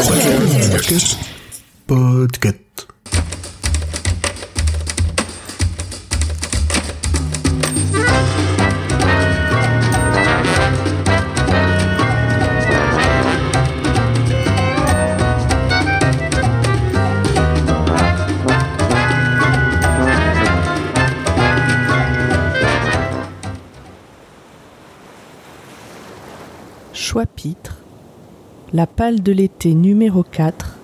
Podcast. Podcast. Choix-pitre, la palle de l'été numéro 4.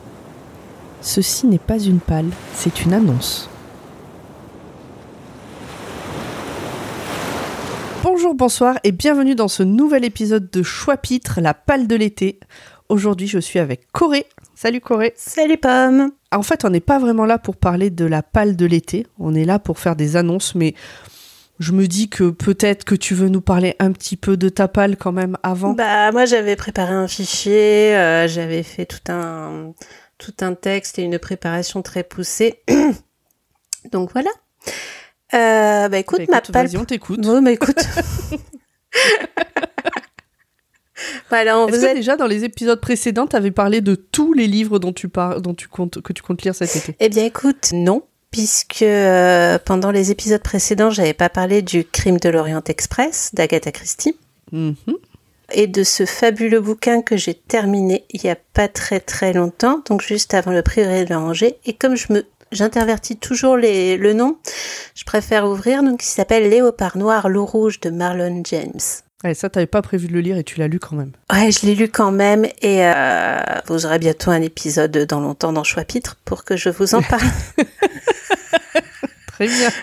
Ceci n'est pas une palle, c'est une annonce. Bonjour, bonsoir et bienvenue dans ce nouvel épisode de Choix-pitre, la palle de l'été. Aujourd'hui, je suis avec Corée. Salut Corée. Salut Pomme. En fait, on n'est pas vraiment là pour parler de la palle de l'été, on est là pour faire des annonces, mais je me dis que peut-être que tu veux nous parler un petit peu de ta palle quand même avant. Bah moi j'avais préparé un fichier, euh, j'avais fait tout un tout un texte et une préparation très poussée. Donc voilà. Euh, bah écoute, Bah, ma palle. vas-y, on t'écoute. Oui, mais écoute. voilà, on Est-ce vous que déjà dans les épisodes précédents, tu avais parlé de tous les livres dont tu, par... dont tu comptes, que tu comptes lire cet été? Eh bien, écoute, non, puisque euh, pendant les épisodes précédents, j'avais pas parlé du Crime de l'Orient Express d'Agatha Christie Mhm. et de ce fabuleux bouquin que j'ai terminé il y a pas très très longtemps, donc juste avant le prieuré de Angers. Et comme je me J'intervertis toujours les, le nom. Je préfère ouvrir, donc il s'appelle Léopard noir, loup rouge de Marlon James. Ouais, ça, t'avais pas prévu de le lire et tu l'as lu quand même. Ouais, je l'ai lu quand même et euh, vous aurez bientôt un épisode dans longtemps dans Choix-Pitre pour que je vous en parle. Très bien.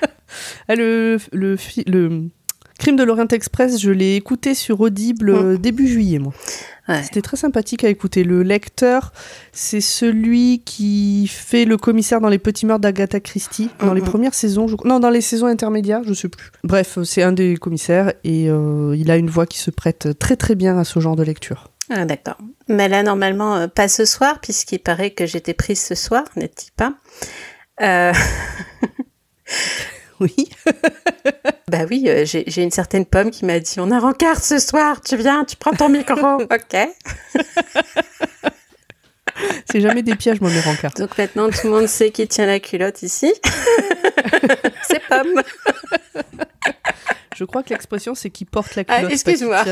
Ah, le, le, fi- le Crime de l'Orient Express, je l'ai écouté sur Audible euh, début juillet, moi. Ouais. C'était très sympathique à écouter. Le lecteur, c'est celui qui fait le commissaire dans les petits meurtres d'Agatha Christie, dans les Mhm. premières saisons. je- Non, dans les saisons intermédiaires, je sais plus. Bref, c'est un des commissaires et euh, il a une voix qui se prête très très bien à ce genre de lecture. Ah, d'accord. Mais là, normalement, euh, pas ce soir, puisqu'il paraît que j'étais prise ce soir, n'est-il pas? Euh, Oui. Bah oui, euh, j'ai une certaine pomme qui m'a dit on a rencard ce soir, tu viens, tu prends ton micro. ok. C'est jamais des pièges, moi, mes rencarts. Donc maintenant tout le monde sait qui tient la culotte ici. C'est pomme. Je crois que l'expression, c'est qui porte la Ah, culotte. qui excuse-moi.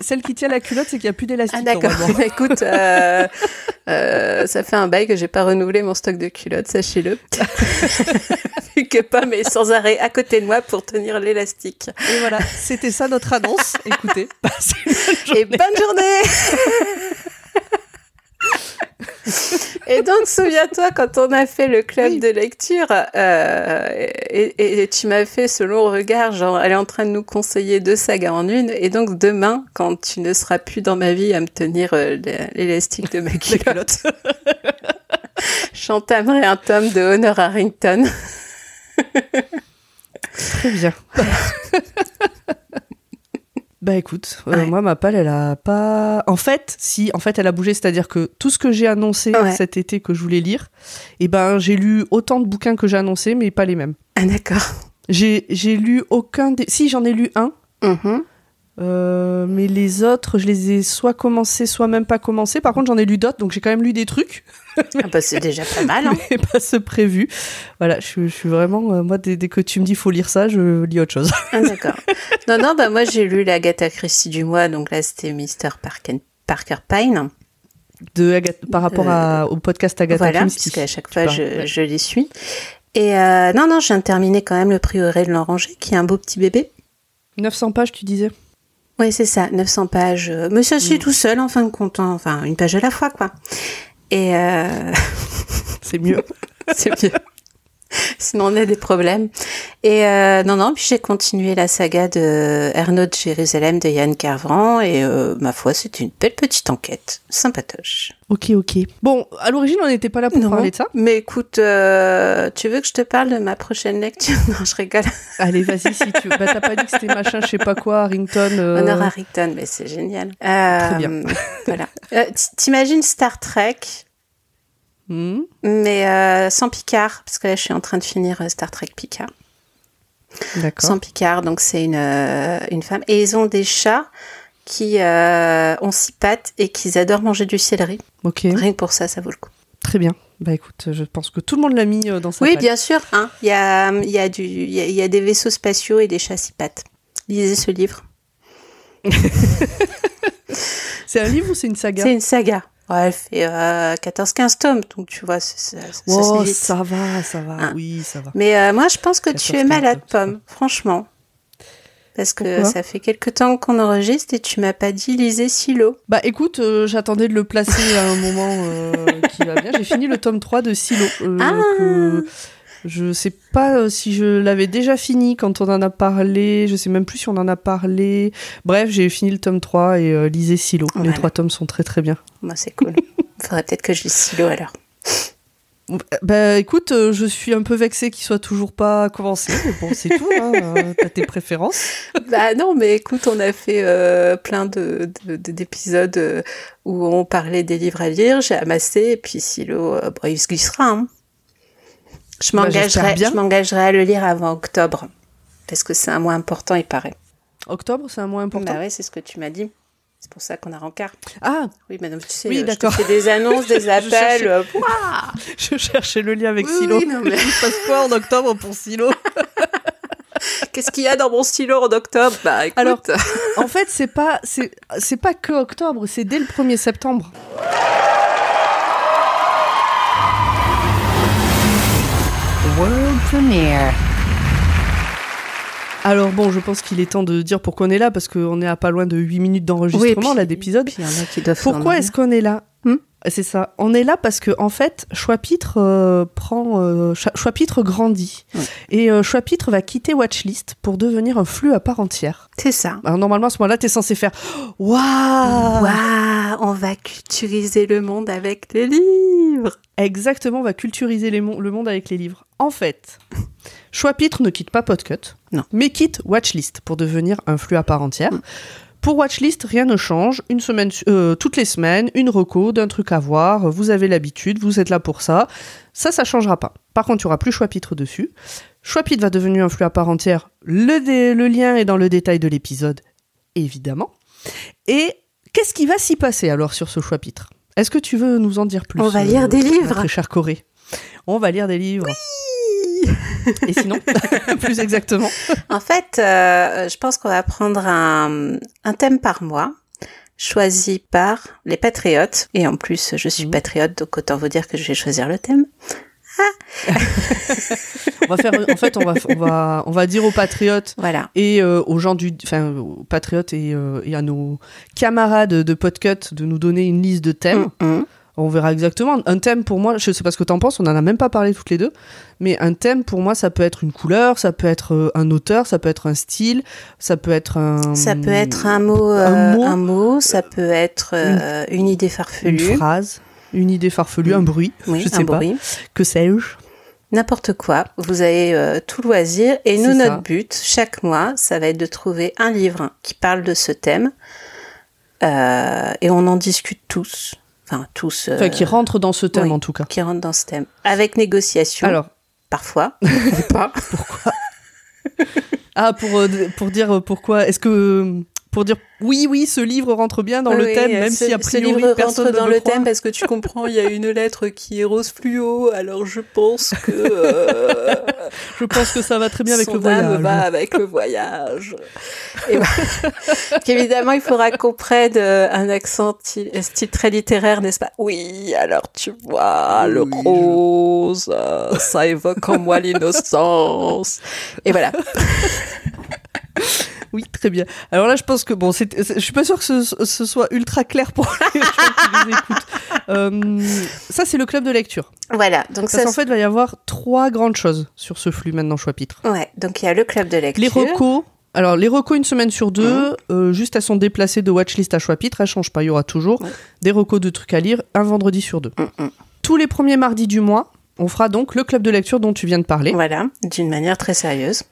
Celle qui tient la culotte, c'est qu'il n'y a plus d'élastique. Ah d'accord. écoute, euh, euh, ça fait un bail que j'ai pas renouvelé mon stock de culottes, sachez-le. Vu que pomme est sans arrêt à côté de moi pour tenir l'élastique. Et voilà, c'était ça notre annonce. Écoutez, passez une bonne Et bonne journée Et donc, souviens-toi, quand on a fait le club Oui. de lecture, euh, et, et- et tu m'as fait ce long regard, genre, elle est en train de nous conseiller deux sagas en une, et donc demain, quand tu ne seras plus dans ma vie à me tenir euh, l'é- l'élastique de ma culotte, j'entamerai un tome de Honor Harrington. Très bien. Bah écoute, euh, Ouais. moi ma palle elle a pas. En fait, si, en fait elle a bougé, c'est-à-dire que tout ce que j'ai annoncé Ouais. cet été que je voulais lire, et ben j'ai lu autant de bouquins que j'ai annoncé, mais pas les mêmes. Ah, d'accord. J'ai lu aucun des. Si j'en ai lu un, Mhm. Euh, mais les autres je les ai soit commencés, soit même pas commencés. Par contre j'en ai lu d'autres, donc j'ai quand même lu des trucs. Ah bah, c'est déjà pas mal, hein. mais pas ce prévu. Voilà, je, suis- je suis vraiment, euh, moi, dès, dès que tu me dis faut lire ça, je lis autre chose. Ah, d'accord. Non, non, bah moi j'ai lu l'Agatha Christie du mois, donc là c'était Mr. Parker, Parker Pine. De par rapport à- au podcast Agatha Euh, voilà, Christie. puisqu'à chaque tu fois je, ouais. je les suis. Et euh, non, non, de terminer quand même le prieuré de l'Oranger, qui est un beau petit bébé. 900 pages, tu disais? Oui, c'est ça, 900 pages. Mais ça se lit Mm. tout seul en fin de compte, hein. enfin une page à la fois quoi. Et euh, C'est mieux. c'est mieux. Sinon, on a des problèmes. Et euh, non, non, puis j'ai continué la saga de Ernaud de Jérusalem de Yann Carvran. Et euh, ma foi, c'était une belle petite enquête. Sympatoche. ok, ok. Bon, à l'origine, on n'était pas là pour Non. parler de ça. Mais écoute, euh, tu veux que je te parle de ma prochaine lecture? Non, je rigole. Allez, vas-y, si tu veux. Bah, t'as pas dit que c'était machin, je sais pas quoi, Harrington. euh, Honor Harrington, mais c'est génial. Euh, Très bien. voilà. Euh, T'imagines Star Trek, hmm, mais euh, sans Picard, parce que là, je suis en train de finir euh, Star Trek Picard. D'accord. Sans Picard, donc c'est une, euh, une femme. Et ils ont des chats qui euh, ont six pattes et qui adorent manger du céleri. Ok, Rien que pour ça, ça vaut le coup. très bien. Bah écoute, je pense que tout le monde l'a mis dans sa Oui, bien sûr. hein. Il y, a, y, a y, a, y a des vaisseaux spatiaux et des chats six pattes. Lisez ce livre. C'est un livre ou c'est une saga? C'est une saga. Ouais, elle fait euh, 14-15 tomes, donc tu vois, ça, ça se Oh, ça va, ça va. Hein. Oui, ça va. Mais euh, moi, je pense que tu es 14-15 malade, Pomme, franchement. Parce que Pourquoi ça fait quelque temps qu'on enregistre et tu m'as pas dit lisez Silo. Bah écoute, euh, j'attendais de le placer à un moment euh, qui va bien. J'ai fini le tome 3 de Silo. euh, Ah que je sais pas euh, si je l'avais déjà fini quand on en a parlé. Je sais même plus si on en a parlé. Bref, j'ai fini le tome 3 et euh, lisez Silo. Les trois tomes sont très très bien. Moi, c'est cool. Faudrait peut-être que je lise Silo alors. Bah écoute, euh, je suis un peu vexée qu'il soit toujours pas commencé. Mais bon, c'est tout. Hein, euh, T'as tes préférences. bah non, mais écoute, on a fait euh, plein de, de- de- d'épisodes où on parlait des livres à lire. J'ai amassé et puis Silo, bon, il se glissera. hein. Je Bah, m'engagerai, bien. je m'engagerai à le lire avant octobre parce que c'est un mois important, il paraît. Octobre, c'est un mois important. Bah ouais, c'est ce que tu m'as dit. C'est pour ça qu'on a rencard. Ah, Oui, madame, tu sais, Oui, euh, je te d'accord. fais des annonces, des appels. cherchais. euh, je cherchais le lien avec Oui, Silo. oui, non, mais- Il se passe quoi en octobre pour Silo Qu'est-ce qu'il y a dans mon stylo en octobre? Bah écoute, Alors, En fait, c'est pas c'est c'est pas que octobre, c'est dès le 1er septembre. Premiere. Alors bon, je pense qu'il est temps de dire pourquoi on est là parce qu'on est à pas loin de 8 minutes d'enregistrement là d'épisode. Pourquoi est-ce qu'on est là? C'est ça. On est là parce que en fait, Choix-Pitre euh, prend euh, grandit Ouais. et euh, va quitter Watchlist pour devenir un flux à part entière. C'est ça. Alors normalement à ce moment-là, t'es censé faire waouh. Waouh, on va culturiser le monde avec des livres. Exactement, on va culturiser les mon- le monde avec les livres. En fait, Choix-Pitre ne quitte pas Podcut, Non. mais quitte Watchlist pour devenir un flux à part entière. Pour Watchlist, rien ne change. Une semaine, euh, toutes les semaines, une reco d'un truc à voir. Vous avez l'habitude, vous êtes là pour ça. Ça, ça changera pas. Par contre, il y aura plus Choix-Pitre dessus. Choix-Pitre va devenir un flux à part entière. Le, le lien est dans le détail de l'épisode, évidemment. Et qu'est-ce qui va s'y passer alors sur ce Choix-Pitre Est-ce que tu veux nous en dire plus On va lire des livres. Très cher Corée? On va lire des livres. Et sinon, plus exactement. En fait, euh, je pense qu'on va prendre un, un thème par mois, choisi par les patriotes. Et en plus, je suis Mhm. patriote, donc autant vous dire que je vais choisir le thème. On va faire, en fait, on va, on va, on va dire aux patriotes Voilà. et euh, aux gens du, enfin, aux patriotes et, euh, et à nos camarades de Podcut de nous donner une liste de thèmes. Mm, mm. On verra exactement. Un thème pour moi, je sais pas ce que t'en penses, on en a même pas parlé toutes les deux, mais un thème pour moi, ça peut être une couleur, ça peut être euh, un auteur, ça peut être un style, ça peut être un. Ça peut être un mot, un euh, mot. un mot, ça peut être euh, une, idée une farfelue, phrase, une idée farfelue, un bruit, oui, je un sais pas, bruit, que sais-je? n'importe quoi. Vous avez euh, tout loisir. Et nous, ça. notre but, chaque mois, ça va être de trouver un livre qui parle de ce thème. Euh, et on en discute tous. Enfin, tous. euh, Enfin, qui rentre dans ce thème oui. en tout cas. qui rentrent dans ce thème. Avec négociation, Alors, parfois. pas. ah pour euh, pour dire pourquoi est-ce que pour dire oui oui ce livre rentre bien dans le thème même ce, si a ce priori livre personne rentre ne dans le le croit. thème parce que tu comprends, il y a une lettre qui est rose fluo, alors je pense que euh, Je pense que ça va très bien avec le voyage. va avec le voyage. Et voilà. Évidemment, il faudra qu'on prenne euh, un accent style très littéraire, n'est-ce pas? Oui, alors tu vois, le Oui, rose, ça évoque en moi l'innocence. Et voilà. Oui, très bien. Alors là, je pense que bon, je suis pas sûre que ce, ce soit ultra clair pour les gens qui nous écoutent. Euh, ça, c'est le club de lecture. Voilà. Donc Parce ça, qu'en fait, il va y avoir trois grandes choses sur ce flux maintenant chapitre. ouais. Donc il y a le club de lecture. Les recos. Alors, les recos une semaine sur deux, Mhm. euh, juste elles sont déplacées de watchlist à chapitre, elles changent pas, il y aura toujours des recos de trucs à lire un vendredi sur deux. Mm, mm. Tous les premiers mardis du mois, on fera donc le club de lecture dont tu viens de parler. Voilà, d'une manière très sérieuse.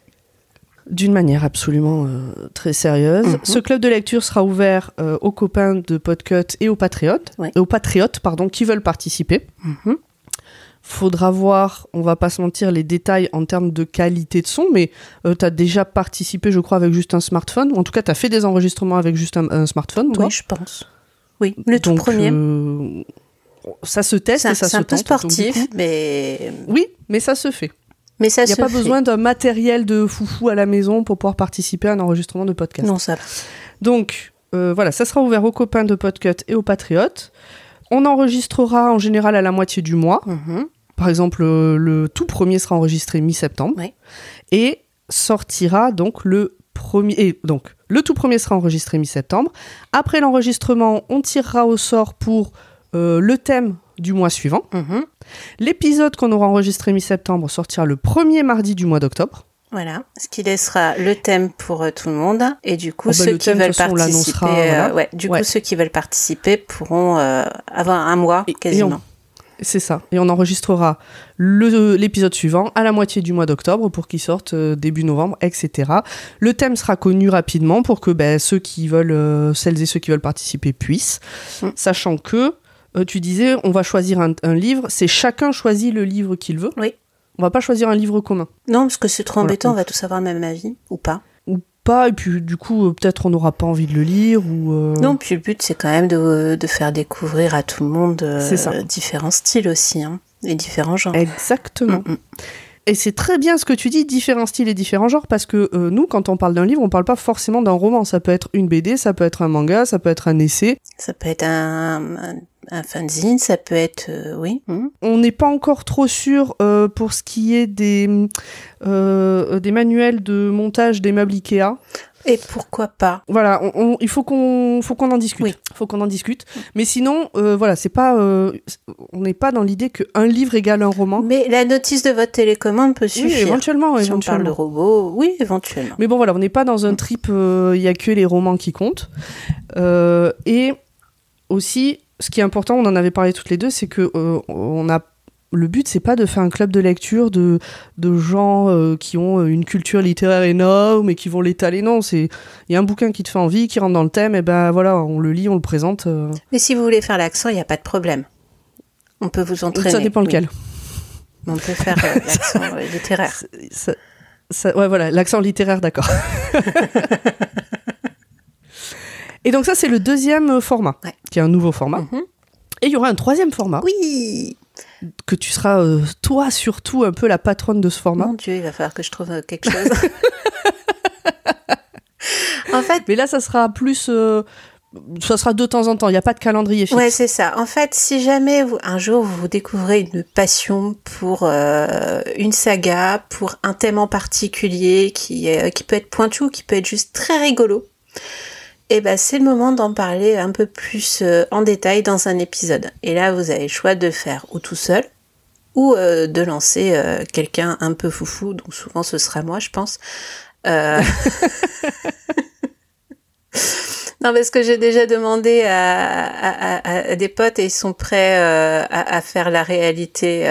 D'une manière absolument euh, très sérieuse. Mhm. Ce club de lecture sera ouvert euh, aux copains de Podcut et aux patriotes, Ouais. aux patriotes pardon, qui veulent participer. Mhm. Faudra voir, on va pas se mentir, les détails en termes de qualité de son, mais tu as déjà participé, je crois, avec juste un smartphone. Ou en tout cas, tu as fait des enregistrements avec juste un, un smartphone, toi. Oui, je pense. Oui, le tout Donc, premier. euh, ça se teste C'est un, et ça c'est se un peu tente. Donc, du sportif, coup- mais, oui, mais ça se fait. Mais ça Il n'y a pas fait. besoin d'un matériel de foufou à la maison pour pouvoir participer à un enregistrement de podcast. Non, ça va. Donc, euh, voilà, ça sera ouvert aux copains de Podcut et aux patriotes. On enregistrera en général à la moitié du mois. Mhm. Par exemple, euh, le tout premier sera enregistré mi-septembre. Ouais. Et sortira donc le premier. Et donc, le tout premier sera enregistré mi-septembre. Après l'enregistrement, on tirera au sort pour euh, le thème du mois suivant. Mhm. L'épisode qu'on aura enregistré mi-septembre sortira le premier mardi du mois d'octobre. Voilà, ce qui laissera le thème pour euh, tout le monde. Et du coup, Oh, bah, ceux qui thème, veulent façon, participer, l'annoncera, euh, voilà. ouais, du Ouais. coup, ceux qui veulent participer pourront euh, avoir un mois Et- quasiment. C'est ça. Et on enregistrera l'épisode suivant à la moitié du mois d'octobre pour qu'il sorte euh, début novembre, etc. Le thème sera connu rapidement pour que ben, ceux qui veulent, euh, celles et ceux qui veulent participer puissent. Mm. Sachant que, euh, tu disais, on va choisir un, un livre. C'est chacun choisit le livre qu'il veut. Oui. On va pas choisir un livre commun. Non, parce que c'est trop Voilà. embêtant, on va tous avoir le même avis, ou pas. Ou pas, et puis du coup, euh, peut-être on n'aura pas envie de le lire. ou euh, Non, puis le but, c'est quand même de, de faire découvrir à tout le monde euh, différents styles aussi, hein, et différents genres. Exactement. Mm, mm. Et c'est très bien ce que tu dis, différents styles et différents genres, parce que euh, nous, quand on parle d'un livre, on parle pas forcément d'un roman. Ça peut être une BD, ça peut être un manga, ça peut être un essai. Ça peut être un, un, un fanzine, ça peut être... euh, oui. mhm. On n'est pas encore trop sûr euh, pour ce qui est des, euh, des manuels de montage des meubles Ikea. Et pourquoi pas Voilà, on- on- il faut qu'on faut qu'on en discute. Oui. faut qu'on en discute. Mais sinon, euh, voilà, c'est pas, euh, on n'est pas dans l'idée qu'un livre égale un roman. Mais la notice de votre télécommande peut oui, suffire. éventuellement, si on parle de robots, oui, éventuellement. Mais bon, voilà, on n'est pas dans un trip, il y a que les romans qui comptent. Euh, et aussi, ce qui est important, on en avait parlé toutes les deux, c'est que euh, on a le but, c'est pas de faire un club de lecture de, de gens euh, qui ont une culture littéraire énorme et qui vont l'étaler. Non, c'est il y a un bouquin qui te fait envie, qui rentre dans le thème, et ben voilà, on le lit, on le présente. euh, Mais si vous voulez faire l'accent, il n'y a pas de problème. On peut vous entraîner. ça dépend oui. lequel. On peut faire euh, l'accent euh, littéraire. Ça- ça- ouais, voilà, l'accent littéraire, d'accord. et donc ça, c'est le deuxième euh, format, Ouais. qui est un nouveau format. Mhm. Et il y aura un troisième format, Oui que tu seras, euh, toi surtout, un peu la patronne de ce format. Mon Dieu, il va falloir que je trouve quelque chose. en fait, Mais là, ça sera plus... euh, ça sera de temps en temps, il n'y a pas de calendrier fixe. Ouais, c'est ça. En fait, si jamais vous, un jour vous découvrez une passion pour euh, une saga, pour un thème en particulier qui, est, qui peut être pointu, qui peut être juste très rigolo, et ben c'est le moment d'en parler un peu plus euh, en détail dans un épisode. Et là, vous avez le choix de faire ou tout seul, ou euh, de lancer euh, quelqu'un un peu foufou, donc souvent ce sera moi, je pense. Euh, Non, parce que j'ai déjà demandé à, à- à- à des potes et ils sont prêts à, faire la réalité,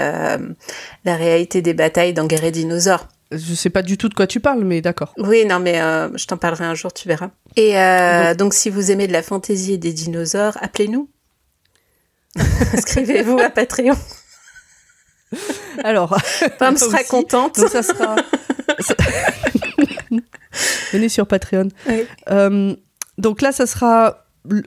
la réalité des batailles dans Guerre et Dinosaures. Je sais pas du tout de quoi tu parles, mais d'accord. Oui, non, mais je t'en parlerai un jour, tu verras. Et euh, donc, si vous aimez de la fantaisie et des dinosaures, appelez-nous. Inscrivez-vous à Patreon. Alors, Pam sera aussi. contente. donc ça sera... ça- Venez sur Patreon. Oui. Euh, donc là, ça sera...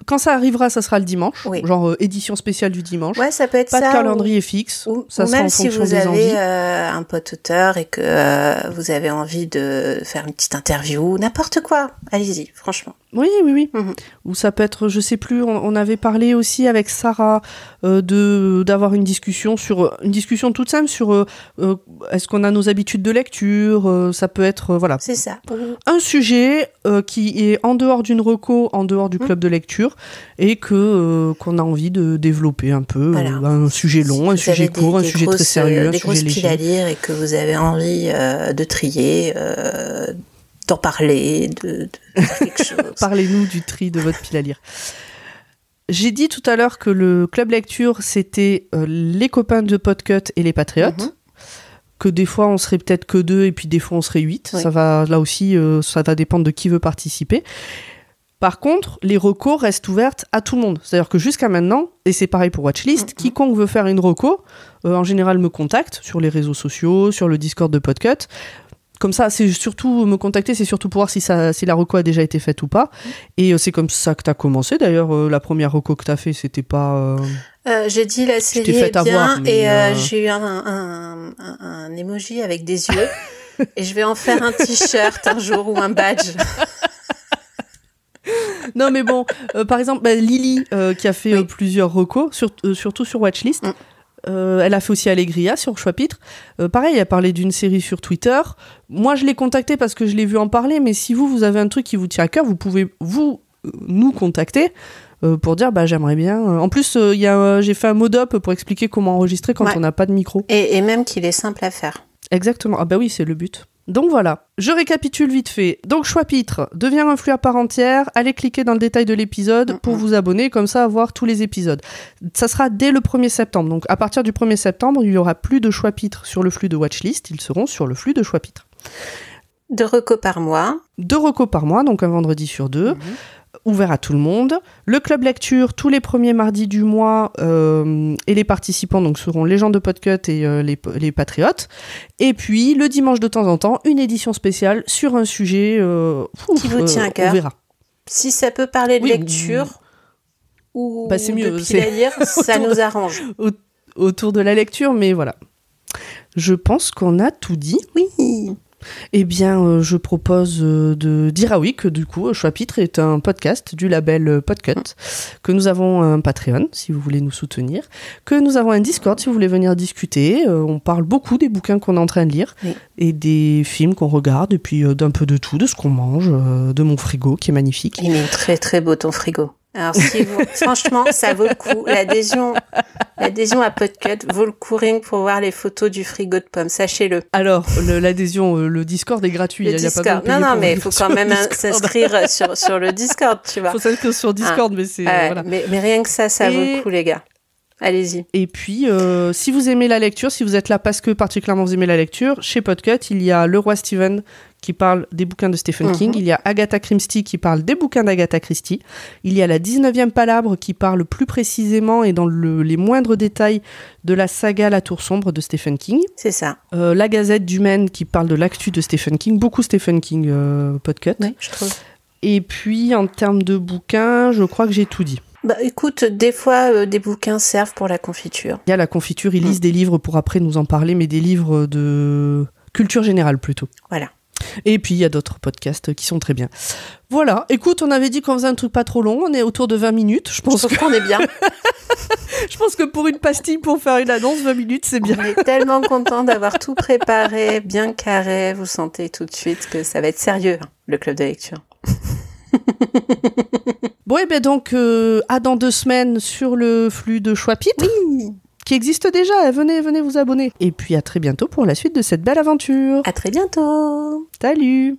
Quand ça arrivera, ça sera le dimanche. Oui. Genre euh, édition spéciale du dimanche. Ouais, ça peut être Pas ça. de ou- calendrier fixe. Ou, ça ou sera même en si vous des avez euh, un pote auteur et que euh, vous avez envie de faire une petite interview, n'importe quoi, allez-y, franchement. Oui, oui, oui. Mhm. Ou ça peut être, je sais plus, on, on avait parlé aussi avec Sarah euh, de d'avoir une discussion sur une discussion toute simple sur euh, euh, est-ce qu'on a nos habitudes de lecture. euh, ça peut être voilà C'est ça. un sujet euh, qui est en dehors d'une reco, en dehors du Mhm. club de lecture, et que euh, qu'on a envie de développer un peu Voilà. euh, un sujet long, Si un sujet avez des- court, un des sujet très grosses, sérieux, euh, un des grosses sujet piles à léger. lire et que vous avez envie euh, de trier, euh, d'en parler, de, de faire quelque chose. Parlez-nous du tri de votre pile à lire. J'ai dit tout à l'heure que le club lecture, c'était euh, les copains de Podcut et les patriotes. Mhm. Que des fois, on serait peut-être que deux et puis des fois, on serait huit. Oui. Ça va, là aussi, euh, ça va dépendre de qui veut participer. Par contre, les recos restent ouvertes à tout le monde. C'est-à-dire que jusqu'à maintenant, et c'est pareil pour Watchlist, quiconque veut faire une reco, euh, en général me contacte sur les réseaux sociaux, sur le Discord de Podcut. Comme ça, c'est surtout me contacter, c'est surtout pour voir si, ça, si la reco a déjà été faite ou pas. Et euh, c'est comme ça que tu as commencé. D'ailleurs, euh, la première reco que tu as fait, c'était pas. j'ai dit la série est bien avoir, et j'ai eu un, un, un, un emoji avec des yeux et je vais en faire un t-shirt un jour ou un badge. Non, mais bon, euh, par exemple, bah, Lily, euh, qui a fait Oui. euh, plusieurs recos, sur- surtout sur Watchlist. Mm. Elle a fait aussi Allegria sur Choix-Pitre. Euh, pareil, elle a parlé d'une série sur Twitter. Moi, je l'ai contactée parce que je l'ai vu en parler, mais si vous, vous avez un truc qui vous tient à cœur, vous pouvez, vous, nous contacter pour dire, bah, j'aimerais bien. En plus, il y a, j'ai fait un mode-up pour expliquer comment enregistrer quand Ouais. on n'a pas de micro. Et, et même qu'il est simple à faire. Exactement. Ah bah oui, c'est le but. Donc voilà, je récapitule vite fait. Donc Choix-Pitre devient un flux à part entière. Allez cliquer dans le détail de l'épisode pour vous abonner, comme ça avoir tous les épisodes. Ça sera dès le 1er septembre. Donc à partir du 1er septembre, il y aura plus de Choix-Pitre sur le flux de Watchlist, ils seront sur le flux de Choix-Pitre. Deux recos par mois. Deux recos par mois, donc un vendredi sur deux, Mhm. Ouvert à tout le monde. Le club lecture tous les premiers mardis du mois euh, et les participants donc seront les gens de Podcut et euh, les, les patriotes. Et puis le dimanche de temps en temps une édition spéciale sur un sujet euh, ouf, Qui vous tient à cœur. On verra. Si ça peut parler de Oui, lecture ou Bah, mieux, de pile à lire, ça nous arrange. autour de la lecture, mais voilà. Je pense qu'on a tout dit. Oui. Eh bien, euh, je propose euh, de dire ah oui que du coup, Choix-Pitre est un podcast du label euh, Podcut, que nous avons un Patreon si vous voulez nous soutenir, que nous avons un Discord si vous voulez venir discuter. Euh, on parle beaucoup des bouquins qu'on est en train de lire Oui. et des films qu'on regarde et puis euh, d'un peu de tout, de ce qu'on mange, euh, de mon frigo qui est magnifique. Il est très très beau ton frigo. Alors si vous, franchement, ça vaut le coup. L'adhésion, l'adhésion à Podcut vaut le coup rien que pour voir les photos du frigo de pommes. Sachez-le. Alors, l'adhésion, euh, le Discord est gratuit. Le y a pas besoin de Discord. payer Non, non, mais il faut quand même s'inscrire sur, sur le Discord, tu vois. faut s'inscrire sur Discord, mais c'est voilà. mais, mais rien que ça, ça vaut le coup, les gars. Allez-y. Et puis, euh, si vous aimez la lecture, si vous êtes là parce que particulièrement vous aimez la lecture, chez Podcut, il y a Le Roi Steven qui parle des bouquins de Stephen Mhm. King, il y a Agatha Christie qui parle des bouquins d'Agatha Christie, il y a la 19e Palabre qui parle plus précisément et dans le- les moindres détails de la saga La Tour Sombre de Stephen King, C'est ça. Euh, la Gazette du Maine qui parle de l'actu de Stephen King, beaucoup Stephen King euh, Podcut. Oui, je trouve. Et puis, en termes de bouquins, je crois que j'ai tout dit. Bah, écoute, des fois, euh, des bouquins servent pour la confiture. Il y a la confiture, ils lisent des livres pour après nous en parler, mais des livres de culture générale plutôt. Voilà. Et puis il y a d'autres podcasts qui sont très bien. Voilà, écoute, on avait dit qu'on faisait un truc pas trop long, on est autour de 20 minutes. Je Je pense, trouve que, qu'on est bien. je pense que pour une pastille, pour faire une annonce, 20 minutes, c'est bien. On est tellement content d'avoir tout préparé, bien carré. Vous sentez tout de suite que ça va être sérieux, hein, le club de lecture. Bon, et bien donc, euh, à dans deux semaines sur le flux de choix pitre qui existe déjà. Venez, venez vous abonner. Et puis à très bientôt pour la suite de cette belle aventure. À très bientôt. Salut.